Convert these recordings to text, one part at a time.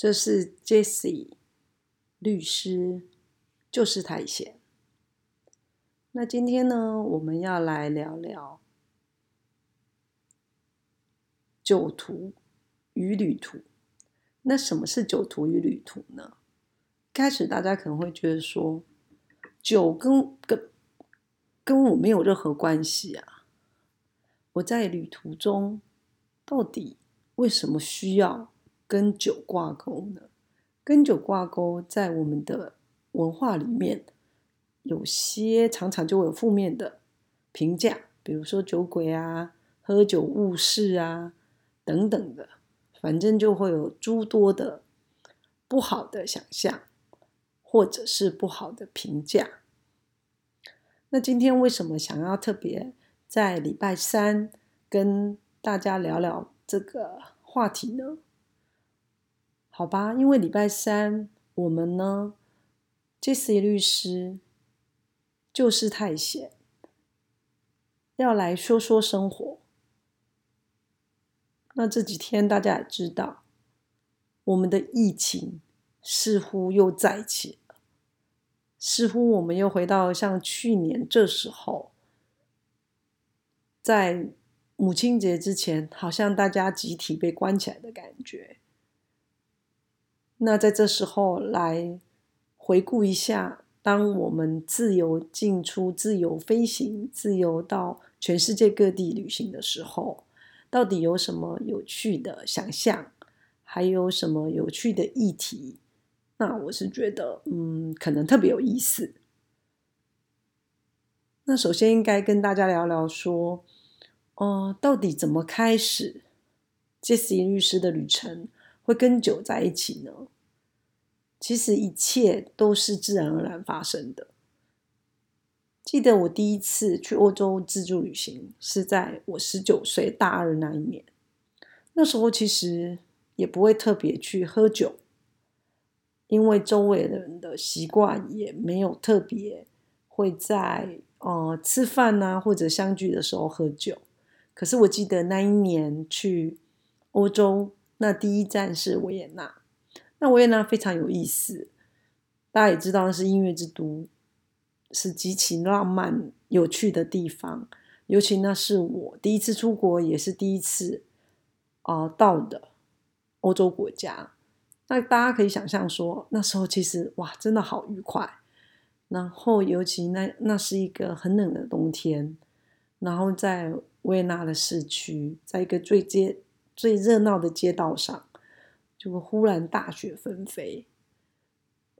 这是 Jesse 律师，就是太闲。那今天呢，我们要来聊聊酒徒与旅途。那什么是酒徒与旅途呢？开始大家可能会觉得说，酒跟跟跟我没有任何关系啊。我在旅途中，到底为什么需要跟酒挂钩呢？跟酒挂钩，在我们的文化里面，有些常常就会有负面的评价，比如说酒鬼啊、喝酒误事啊等等的。反正就会有诸多的不好的想象，或者是不好的评价。那今天为什么想要特别在礼拜三跟大家聊聊这个话题呢？好吧，因为礼拜三我们呢，J C 律师就是太闲，要来说说生活。那这几天大家也知道，我们的疫情似乎又再起了，似乎我们又回到像去年这时候，在母亲节之前，好像大家集体被关起来的感觉。那在这时候来回顾一下，当我们自由进出、自由飞行、自由到全世界各地旅行的时候。到底有什么有趣的想象，还有什么有趣的议题？那我是觉得，嗯，可能特别有意思。那首先应该跟大家聊聊说，哦，到底怎么开始杰西律师的旅程会跟酒在一起呢？其实一切都是自然而然发生的。记得我第一次去欧洲自助旅行是在我十九岁大二那一年。那时候其实也不会特别去喝酒，因为周围的人的习惯也没有特别会在呃吃饭呐或者相聚的时候喝酒。可是我记得那一年去欧洲，那第一站是维也纳。那维也纳非常有意思，大家也知道那是音乐之都。是极其浪漫、有趣的地方，尤其那是我第一次出国，也是第一次啊到的欧洲国家。那大家可以想象说，那时候其实哇，真的好愉快。然后尤其那那是一个很冷的冬天，然后在维也纳的市区，在一个最街最热闹的街道上，就会忽然大雪纷飞。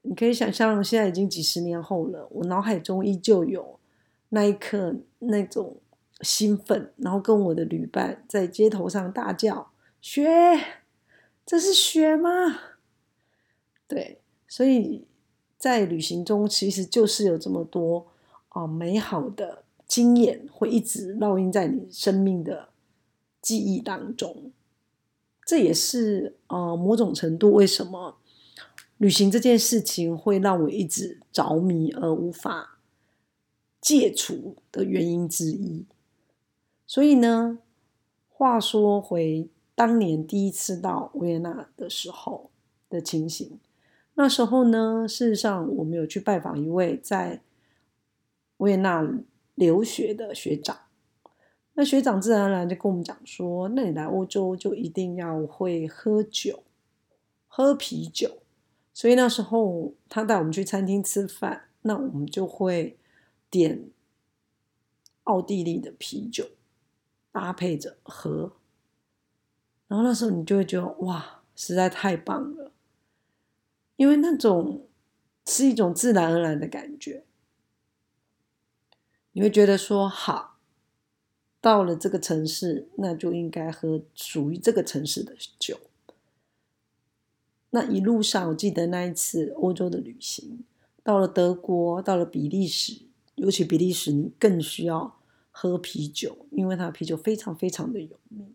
你可以想象，现在已经几十年后了，我脑海中依旧有那一刻那种兴奋，然后跟我的旅伴在街头上大叫：“雪，这是雪吗？”对，所以在旅行中，其实就是有这么多啊美好的经验，会一直烙印在你生命的记忆当中。这也是呃某种程度为什么。旅行这件事情会让我一直着迷而无法戒除的原因之一。所以呢，话说回当年第一次到维也纳的时候的情形，那时候呢，事实上我们有去拜访一位在维也纳留学的学长。那学长自然而然就跟我们讲说：“那你来欧洲就一定要会喝酒，喝啤酒。”所以那时候他带我们去餐厅吃饭，那我们就会点奥地利的啤酒搭配着喝，然后那时候你就会觉得哇，实在太棒了，因为那种是一种自然而然的感觉，你会觉得说好，到了这个城市，那就应该喝属于这个城市的酒。那一路上，我记得那一次欧洲的旅行，到了德国，到了比利时，尤其比利时，你更需要喝啤酒，因为它的啤酒非常非常的有名。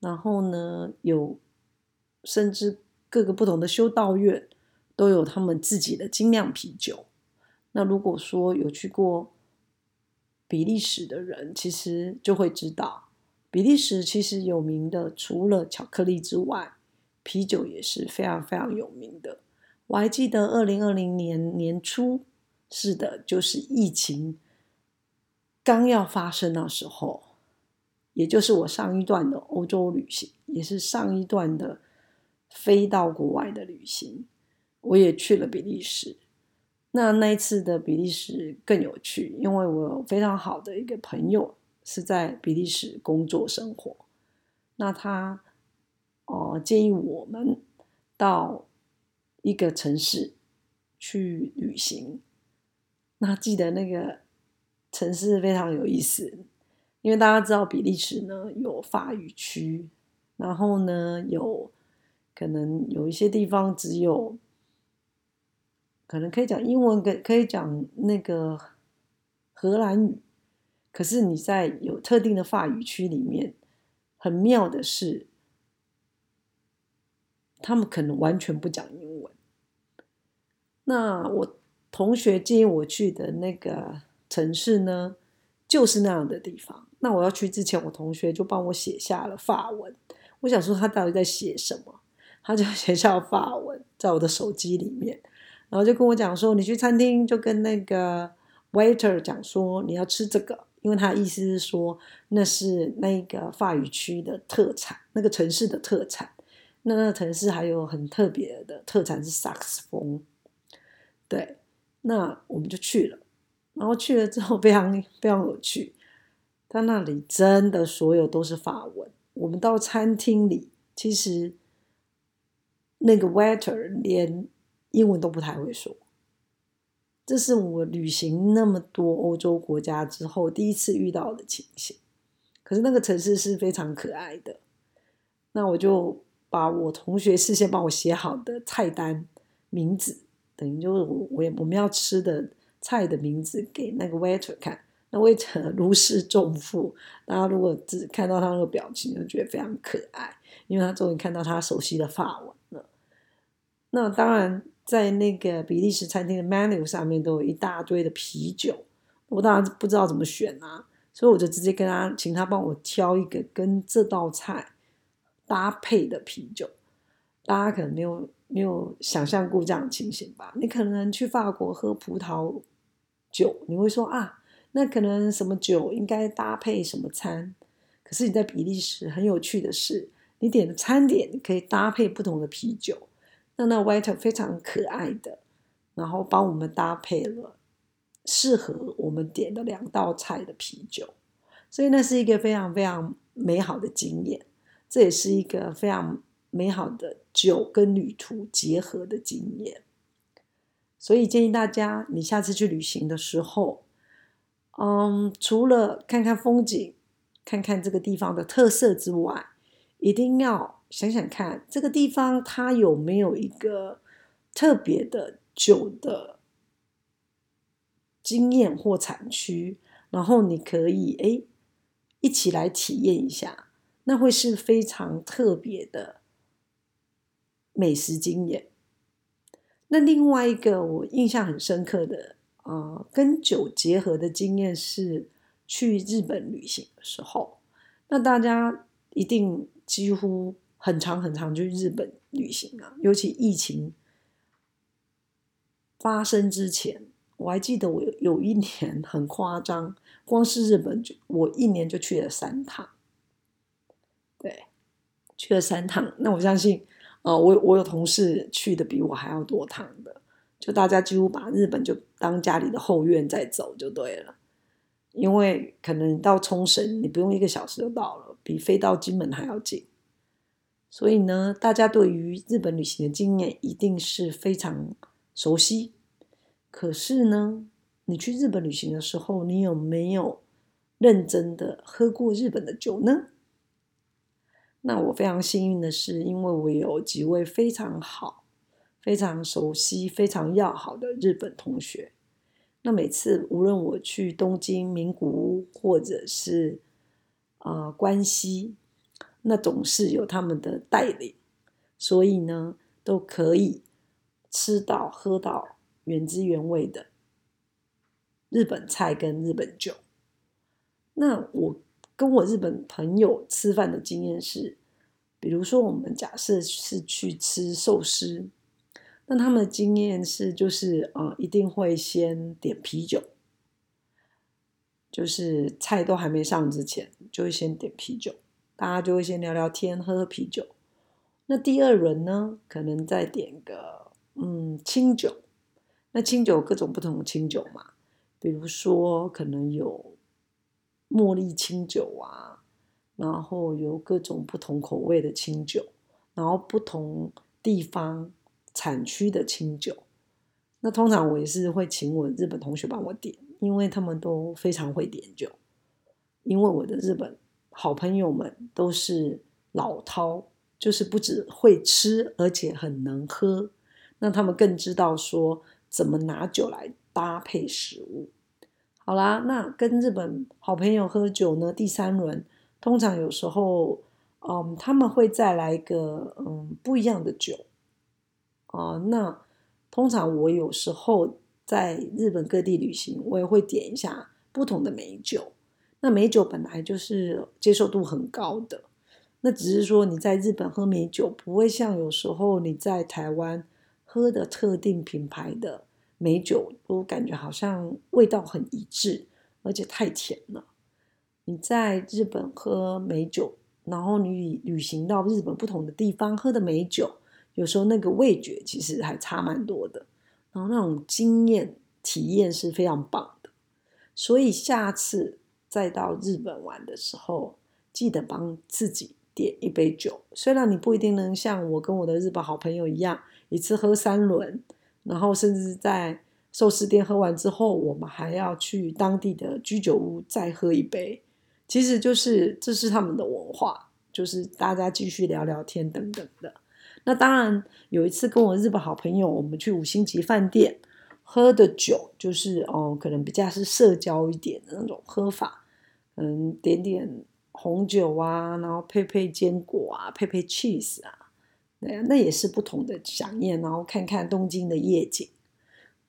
然后呢，有甚至各个不同的修道院都有他们自己的精酿啤酒。那如果说有去过比利时的人，其实就会知道，比利时其实有名的除了巧克力之外。啤酒也是非常非常有名的。我还记得二零二零年年初，是的，就是疫情刚要发生那时候，也就是我上一段的欧洲旅行，也是上一段的飞到国外的旅行，我也去了比利时。那那一次的比利时更有趣，因为我有非常好的一个朋友是在比利时工作生活，那他哦建议我们到一个城市去旅行。那记得那个城市非常有意思，因为大家知道比利时呢有法语区，然后呢有可能有一些地方只有。可能可以讲英文，可可以讲那个荷兰语，可是你在有特定的法语区里面，很妙的是，他们可能完全不讲英文。那我同学建议我去的那个城市呢，就是那样的地方。那我要去之前，我同学就帮我写下了法文。我想说他到底在写什么，他就 写下了法文在我的手机里面。然后就跟我讲说，你去餐厅就跟那个 waiter 讲说你要吃这个，因为他意思是说那是那个法语区的特产，那个城市的特产。那那个城市还有很特别的特产是萨克斯风。对，那我们就去了，然后去了之后非常非常有趣，他那里真的所有都是法文。我们到餐厅里，其实那个 waiter 连。英文都不太会说，这是我旅行那么多欧洲国家之后第一次遇到的情形。可是那个城市是非常可爱的，那我就把我同学事先帮我写好的菜单名字，等于就是我我我们要吃的菜的名字给那个 waiter 看，那 waiter 如释重负。大家如果只看到他那个表情，就觉得非常可爱，因为他终于看到他熟悉的法文了。那当然。在那个比利时餐厅的 menu 上面都有一大堆的啤酒，我当然不知道怎么选啊，所以我就直接跟他请他帮我挑一个跟这道菜搭配的啤酒。大家可能没有没有想象过这样的情形吧？你可能去法国喝葡萄酒，你会说啊，那可能什么酒应该搭配什么餐？可是你在比利时很有趣的是，你点的餐点可以搭配不同的啤酒。那那 waiter 非常可爱的，然后帮我们搭配了适合我们点的两道菜的啤酒，所以那是一个非常非常美好的经验，这也是一个非常美好的酒跟旅途结合的经验。所以建议大家，你下次去旅行的时候，嗯，除了看看风景、看看这个地方的特色之外，一定要。想想看，这个地方它有没有一个特别的酒的经验或产区？然后你可以哎一起来体验一下，那会是非常特别的美食经验。那另外一个我印象很深刻的啊，跟酒结合的经验是去日本旅行的时候，那大家一定几乎。很长很长，去日本旅行啊！尤其疫情发生之前，我还记得我有一年很夸张，光是日本就我一年就去了三趟，对，去了三趟。那我相信，呃，我我有同事去的比我还要多趟的，就大家几乎把日本就当家里的后院在走就对了。因为可能到冲绳，你不用一个小时就到了，比飞到金门还要近。所以呢，大家对于日本旅行的经验一定是非常熟悉。可是呢，你去日本旅行的时候，你有没有认真的喝过日本的酒呢？那我非常幸运的是，因为我有几位非常好、非常熟悉、非常要好的日本同学。那每次无论我去东京、名古屋，或者是啊关西。那总是有他们的带领，所以呢，都可以吃到喝到原汁原味的日本菜跟日本酒。那我跟我日本朋友吃饭的经验是，比如说，我们假设是去吃寿司，那他们的经验是，就是呃，一定会先点啤酒，就是菜都还没上之前，就会先点啤酒，大家就会先聊聊天，喝喝啤酒。那第二轮呢，可能再点个嗯清酒，那清酒各种不同的清酒嘛，比如说可能有茉莉清酒啊。然后有各种不同口味的清酒，然后不同地方产区的清酒。那通常我也是会请我日本同学帮我点，因为他们都非常会点酒。因为我的日本好朋友们都是老饕，就是不只会吃，而且很能喝。那他们更知道说怎么拿酒来搭配食物。好啦，那跟日本好朋友喝酒呢，第三轮。通常有时候，嗯，他们会再来一个嗯不一样的酒，啊，那通常我有时候在日本各地旅行，我也会点一下不同的美酒。那美酒本来就是接受度很高的，那只是说你在日本喝美酒，不会像有时候你在台湾喝的特定品牌的美酒，都感觉好像味道很一致，而且太甜了。你在日本喝美酒，然后你旅行到日本不同的地方喝的美酒，有时候那个味觉其实还差蛮多的，然后那种经验体验是非常棒的。所以下次再到日本玩的时候，记得帮自己点一杯酒。虽然你不一定能像我跟我的日本好朋友一样，一次喝三轮，然后甚至在寿司店喝完之后，我们还要去当地的居酒屋再喝一杯。其实就是这是他们的文化，就是大家继续聊聊天等等的。那当然有一次跟我日本好朋友，我们去五星级饭店喝的酒，就是哦，可能比较是社交一点的那种喝法，嗯，点点红酒啊，然后配配坚果啊，配配 cheese 啊，对啊，那也是不同的想念，然后看看东京的夜景，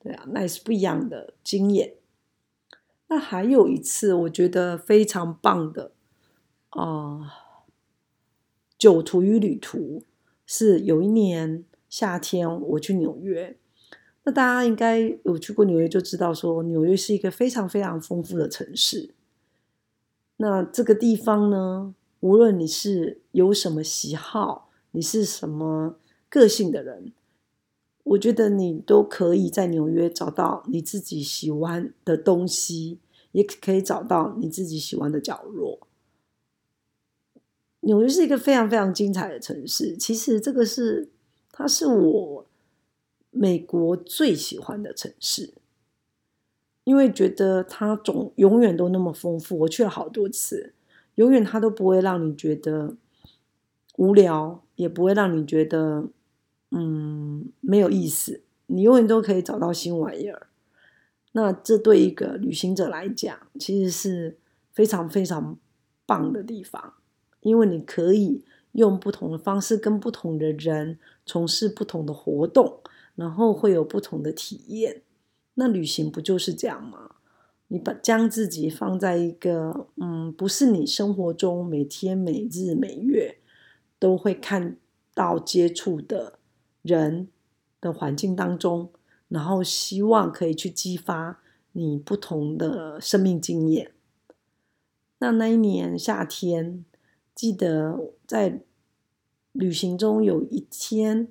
对啊，那也是不一样的经验。那还有一次，我觉得非常棒的啊，酒徒与旅途是有一年夏天我去纽约。那大家应该有去过纽约，就知道说纽约是一个非常非常丰富的城市。那这个地方呢，无论你是有什么喜好，你是什么个性的人，我觉得你都可以在纽约找到你自己喜欢的东西。也可以找到你自己喜欢的角落。纽约是一个非常非常精彩的城市。其实这个是，它是我美国最喜欢的城市，因为觉得它总永远都那么丰富。我去了好多次，永远它都不会让你觉得无聊，也不会让你觉得嗯没有意思。你永远都可以找到新玩意儿。那这对一个旅行者来讲，其实是非常非常棒的地方，因为你可以用不同的方式跟不同的人从事不同的活动，然后会有不同的体验。那旅行不就是这样吗？你把将自己放在一个嗯，不是你生活中每天每日每月都会看到接触的人的环境当中。然后希望可以去激发你不同的生命经验。那那一年夏天，记得在旅行中有一天，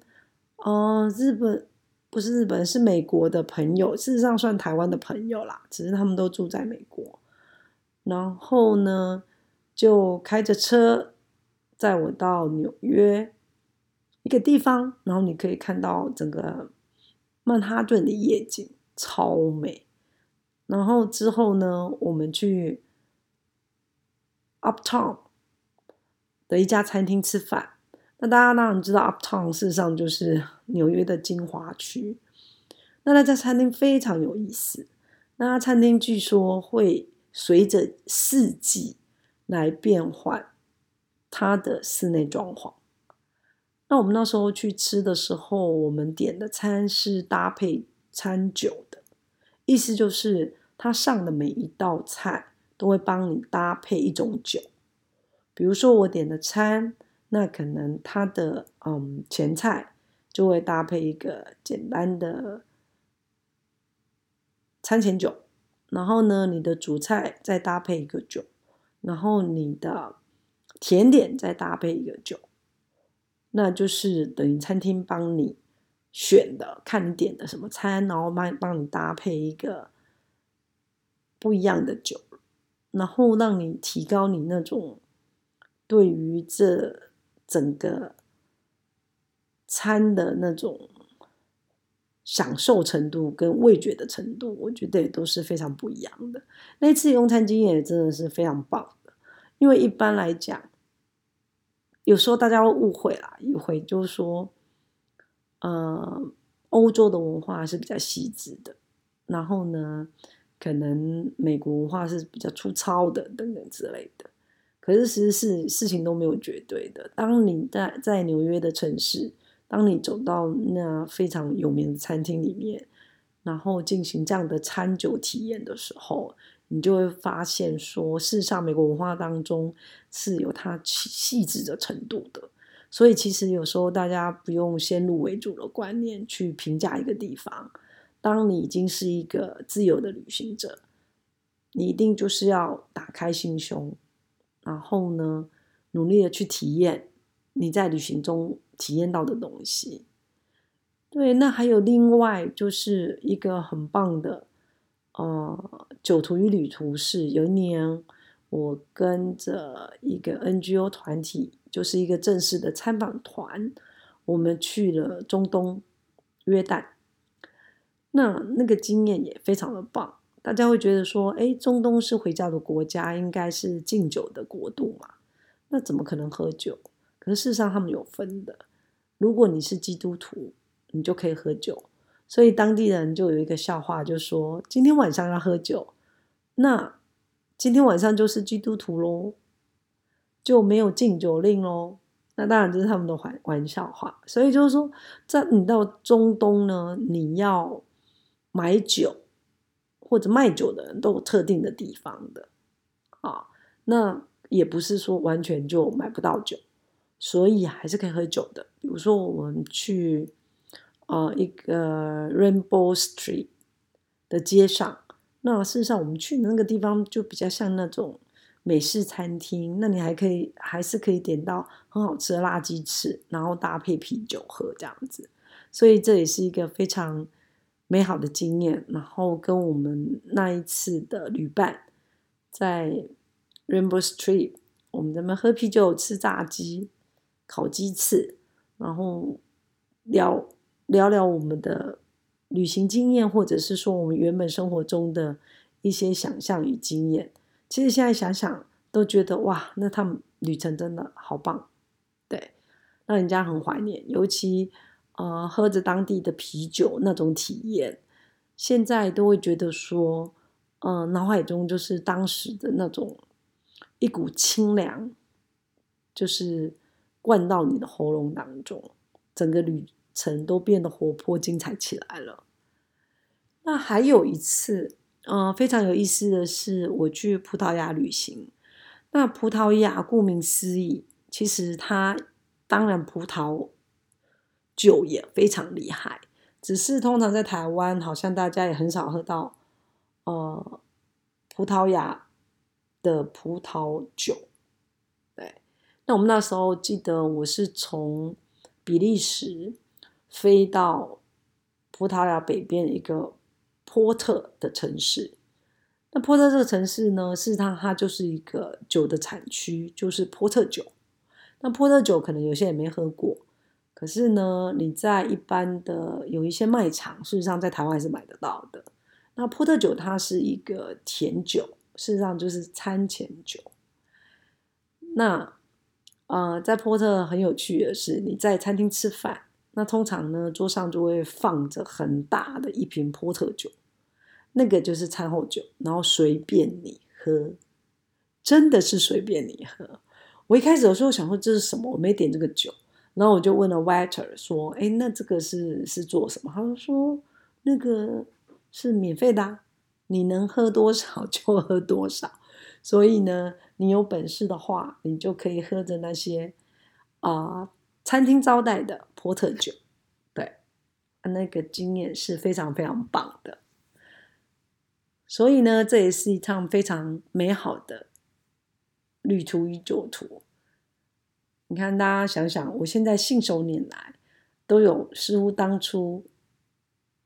哦，日本不是日本，是美国的朋友，事实上算台湾的朋友啦，只是他们都住在美国。然后呢，就开着车载我到纽约一个地方，然后你可以看到整个。曼哈顿的夜景超美，然后之后呢，我们去 Uptown 的一家餐厅吃饭。那大家当然知道，Uptown 事实上就是纽约的精华区。那那家餐厅非常有意思，那家餐厅据说会随着四季来变换它的室内装潢。那我们那时候去吃的时候，我们点的餐是搭配餐酒的，意思就是他上的每一道菜都会帮你搭配一种酒。比如说我点的餐那可能它的嗯前菜就会搭配一个简单的餐前酒，然后呢，你的主菜再搭配一个酒，然后你的甜点再搭配一个酒，那就是等于餐厅帮你选的，看你点的什么餐，然后帮帮你搭配一个不一样的酒，然后让你提高你那种对于这整个餐的那种享受程度跟味觉的程度，我觉得也都是非常不一样的。那次用餐经验也真的是非常棒的，因为一般来讲，有时候大家会误会啦，一会就是说，呃，欧洲的文化是比较细致的，然后呢，可能美国文化是比较粗糙的等等之类的。可是，其实是事情都没有绝对的。当你在在纽约的城市，当你走到那非常有名的餐厅里面，然后进行这样的餐酒体验的时候，你就会发现说，事实上美国文化当中是有它细致的程度的。所以，其实有时候大家不用先入为主的观念去评价一个地方。当你已经是一个自由的旅行者，你一定就是要打开心胸。然后呢，努力的去体验你在旅行中体验到的东西。对，那还有另外就是一个很棒的，呃，酒徒与旅途是有一年我跟着一个 NGO 团体，就是一个正式的参访团，我们去了中东约旦。那那个经验也非常的棒。大家会觉得说，哎，中东是回家的国家，应该是敬酒的国度嘛？那怎么可能喝酒？可是事实上他们有分的。如果你是基督徒，你就可以喝酒。所以当地人就有一个笑话，就说今天晚上要喝酒，那今天晚上就是基督徒喽，就没有禁酒令喽。那当然这是他们的玩玩笑话。所以就是说，在你到中东呢，你要买酒。或者卖酒的人都有特定的地方的，啊，那也不是说完全就买不到酒，所以还是可以喝酒的。比如说我们去呃一个 Rainbow Street 的街上，那事实上我们去的那个地方就比较像那种美式餐厅，那你还可以还是可以点到很好吃的辣鸡翅，然后搭配啤酒喝这样子，所以这也是一个非常。美好的经验，然后跟我们那一次的旅伴在 Rainbow Street，我们怎么喝啤酒、吃炸鸡、烤鸡翅，然后聊聊聊我们的旅行经验，或者是说我们原本生活中的一些想象与经验。其实现在想想都觉得哇，那趟旅程真的好棒，对，让人家很怀念，尤其。呃，喝着当地的啤酒那种体验，现在都会觉得说，嗯，脑海中就是当时的那种一股清凉，就是灌到你的喉咙当中，整个旅程都变得活泼精彩起来了。那还有一次，嗯，非常有意思的是，我去葡萄牙旅行。那葡萄牙顾名思义，其实它当然葡萄。酒也非常厉害，只是通常在台湾，好像大家也很少喝到，呃，葡萄牙的葡萄酒。那我们那时候记得，我是从比利时飞到葡萄牙北边一个波特的城市。那波特这个城市呢，事实上它就是一个酒的产区，就是波特酒。那波特酒可能有些人没喝过。可是呢，你在一般的有一些卖场，事实上在台湾是买得到的。那波特酒它是一个甜酒，事实上就是餐前酒。那呃，在波特很有趣的是，你在餐厅吃饭，那通常呢桌上就会放着很大的一瓶波特酒，那个就是餐后酒，然后随便你喝，真的是随便你喝。我一开始的时候想说这是什么，我没点这个酒。然后我就问了 waiter 说：“哎，那这个是是做什么？”他说：“那个是免费的，你能喝多少就喝多少。所以呢，你有本事的话，你就可以喝着那些啊餐厅招待的波特酒，对，那个经验是非常非常棒的。所以呢，这也是一趟非常美好的旅途与酒途。你看，大家想想，我现在信手拈来，都有似乎当初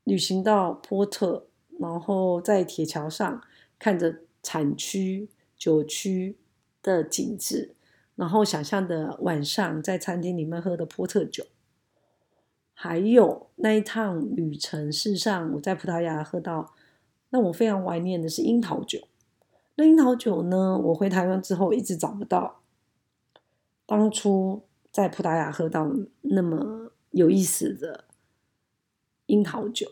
旅行到波特，然后在铁桥上看着产区酒区的景致，然后想象的晚上在餐厅里面喝的波特酒，还有那一趟旅程，事实上我在葡萄牙喝到。那我非常怀念的是樱桃酒。那樱桃酒呢？我回台湾之后一直找不到当初在葡萄牙喝到那么有意思的樱桃酒，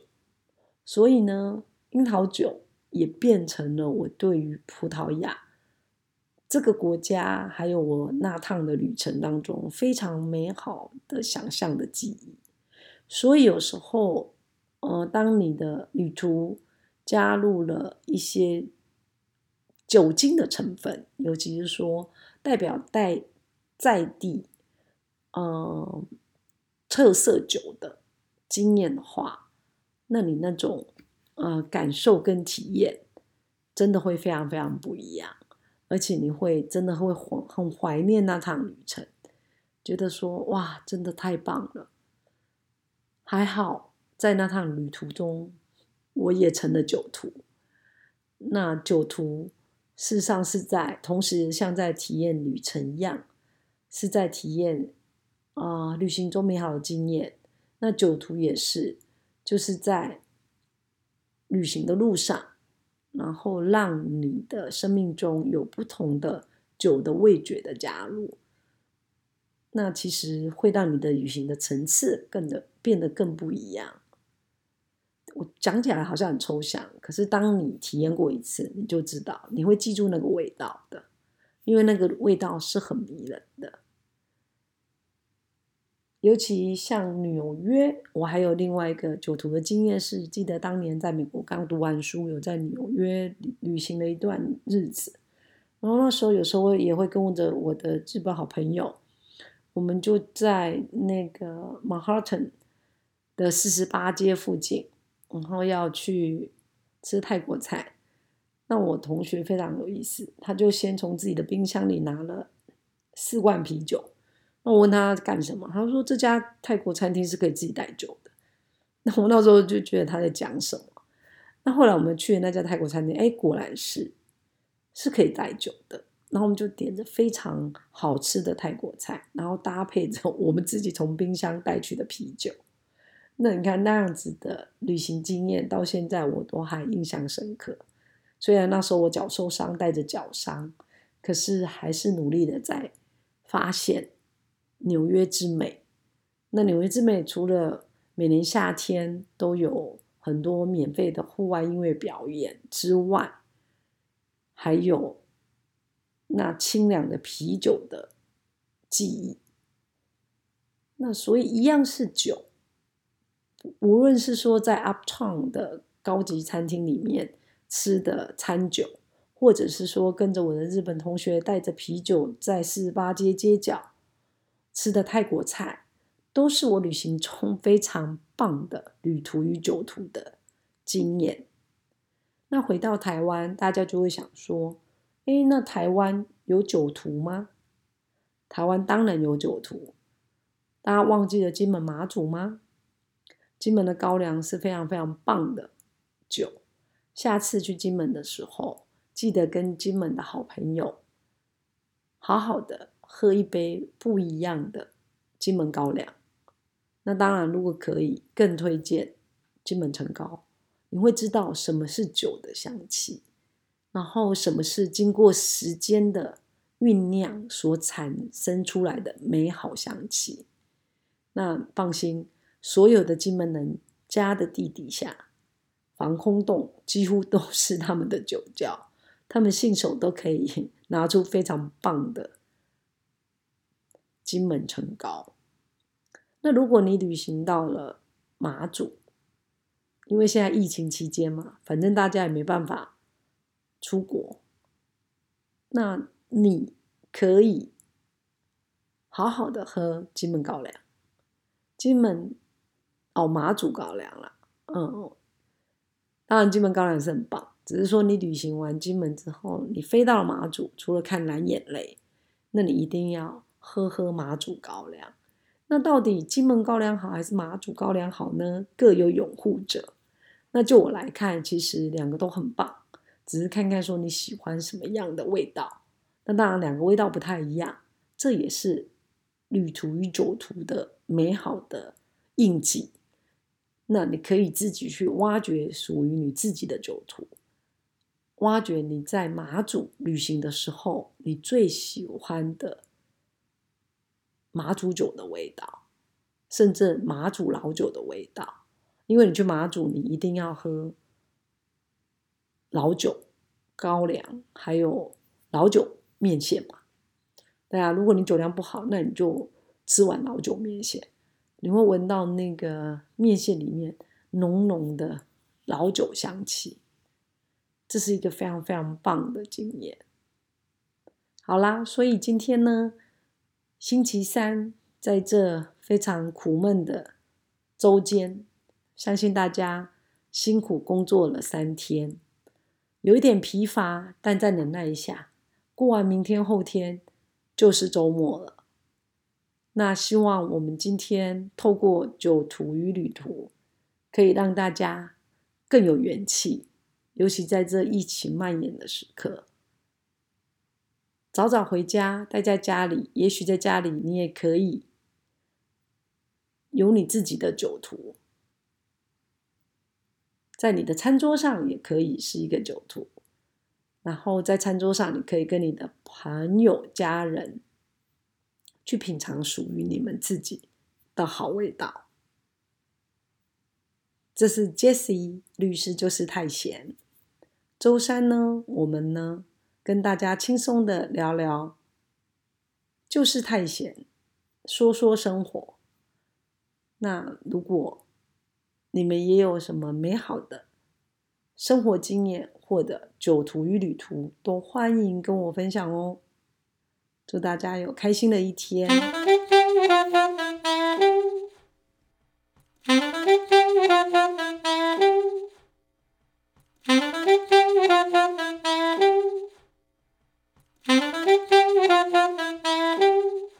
所以呢，樱桃酒也变成了我对于葡萄牙这个国家，还有我那趟的旅程当中非常美好的想象的记忆。所以有时候，呃，当你的旅途，加入了一些酒精的成分，尤其是说代表带在地呃特色酒的经验的话，那你那种呃感受跟体验真的会非常非常不一样，而且你会真的会很很怀念那趟旅程，觉得说哇，真的太棒了，还好在那趟旅途中。我也成了酒徒，那酒徒事实上是在同时像在体验旅程一样，是在体验啊旅行中美好的经验。那酒徒也是，就是在旅行的路上，然后让你的生命中有不同的酒的味觉的加入，那其实会让你的旅行的层次更的变得更不一样。我讲起来好像很抽象，可是当你体验过一次，你就知道，你会记住那个味道的，因为那个味道是很迷人的。尤其像纽约，我还有另外一个酒徒的经验是，记得当年在美国刚读完书，有在纽约旅行了一段日子，然后那时候有时候也会跟着我的日本好朋友，我们就在那个曼哈顿的四十八街附近。然后要去吃泰国菜，那我同学非常有意思，他就先从自己的冰箱里拿了四罐啤酒。那我问他干什么，他说这家泰国餐厅是可以自己带酒的。那我那时候就觉得他在讲什么。那后来我们去的那家泰国餐厅，哎，果然是是可以带酒的。然后我们就点着非常好吃的泰国菜，然后搭配着我们自己从冰箱带去的啤酒。那你看那样子的旅行经验，到现在我都还印象深刻。虽然那时候我脚受伤，带着脚伤，可是还是努力的在发现纽约之美。那纽约之美除了每年夏天都有很多免费的户外音乐表演之外，还有那清凉的啤酒的记忆。那所以一样是酒。无论是说在 Uptown 的高级餐厅里面吃的餐酒，或者是说跟着我的日本同学带着啤酒在四十八街街角吃的泰国菜，都是我旅行中非常棒的旅途与酒途的经验。那回到台湾，大家就会想说：，哎，那台湾有酒徒吗？台湾当然有酒徒，大家忘记了金门马祖吗？金门的高粱是非常非常棒的酒，下次去金门的时候，记得跟金门的好朋友好好的喝一杯不一样的金门高粱。那当然，如果可以，更推荐金门陈高。你会知道什么是酒的香气，然后什么是经过时间的酝酿所产生出来的美好香气。那放心。所有的金门人家的地底下，防空洞几乎都是他们的酒窖，他们信手都可以拿出非常棒的金门陈高。那如果你旅行到了马祖，因为现在疫情期间嘛，反正大家也没办法出国，那你可以好好的喝金门高粱，金门哦马祖高粱啦，嗯，当然金门高粱是很棒，只是说你旅行完金门之后，你飞到了马祖，除了看蓝眼泪，那你一定要喝喝马祖高粱。那到底金门高粱好还是马祖高粱好呢？各有拥护者。那就我来看，其实两个都很棒，只是看看说你喜欢什么样的味道。那当然两个味道不太一样，这也是旅途与酒途的美好的印记。那你可以自己去挖掘属于你自己的酒途，挖掘你在马祖旅行的时候你最喜欢的。马祖酒的味道，甚至马祖老酒的味道，因为你去马祖，你一定要喝老酒、高粱，还有老酒面线嘛。对啊，如果你酒量不好，那你就吃碗老酒面线，你会闻到那个面线里面浓浓的老酒香气，这是一个非常非常棒的经验。好啦，所以今天呢。星期三，在这非常苦闷的周间，相信大家辛苦工作了三天，有一点疲乏，但再忍耐一下，过完明天后天就是周末了。那希望我们今天透过酒途与旅途，可以让大家更有元气，尤其在这疫情蔓延的时刻。早早回家，待在家里。也许在家里，你也可以有你自己的酒图，在你的餐桌上也可以是一个酒图。然后在餐桌上，你可以跟你的朋友、家人去品尝属于你们自己的好味道。这是 Jesse 律师，就是太闲。周三呢，我们呢？跟大家轻松的聊聊就是探险说说生活。那如果你们也有什么美好的生活经验或者酒徒与旅途都欢迎跟我分享哦。祝大家有开心的一天。Thank you.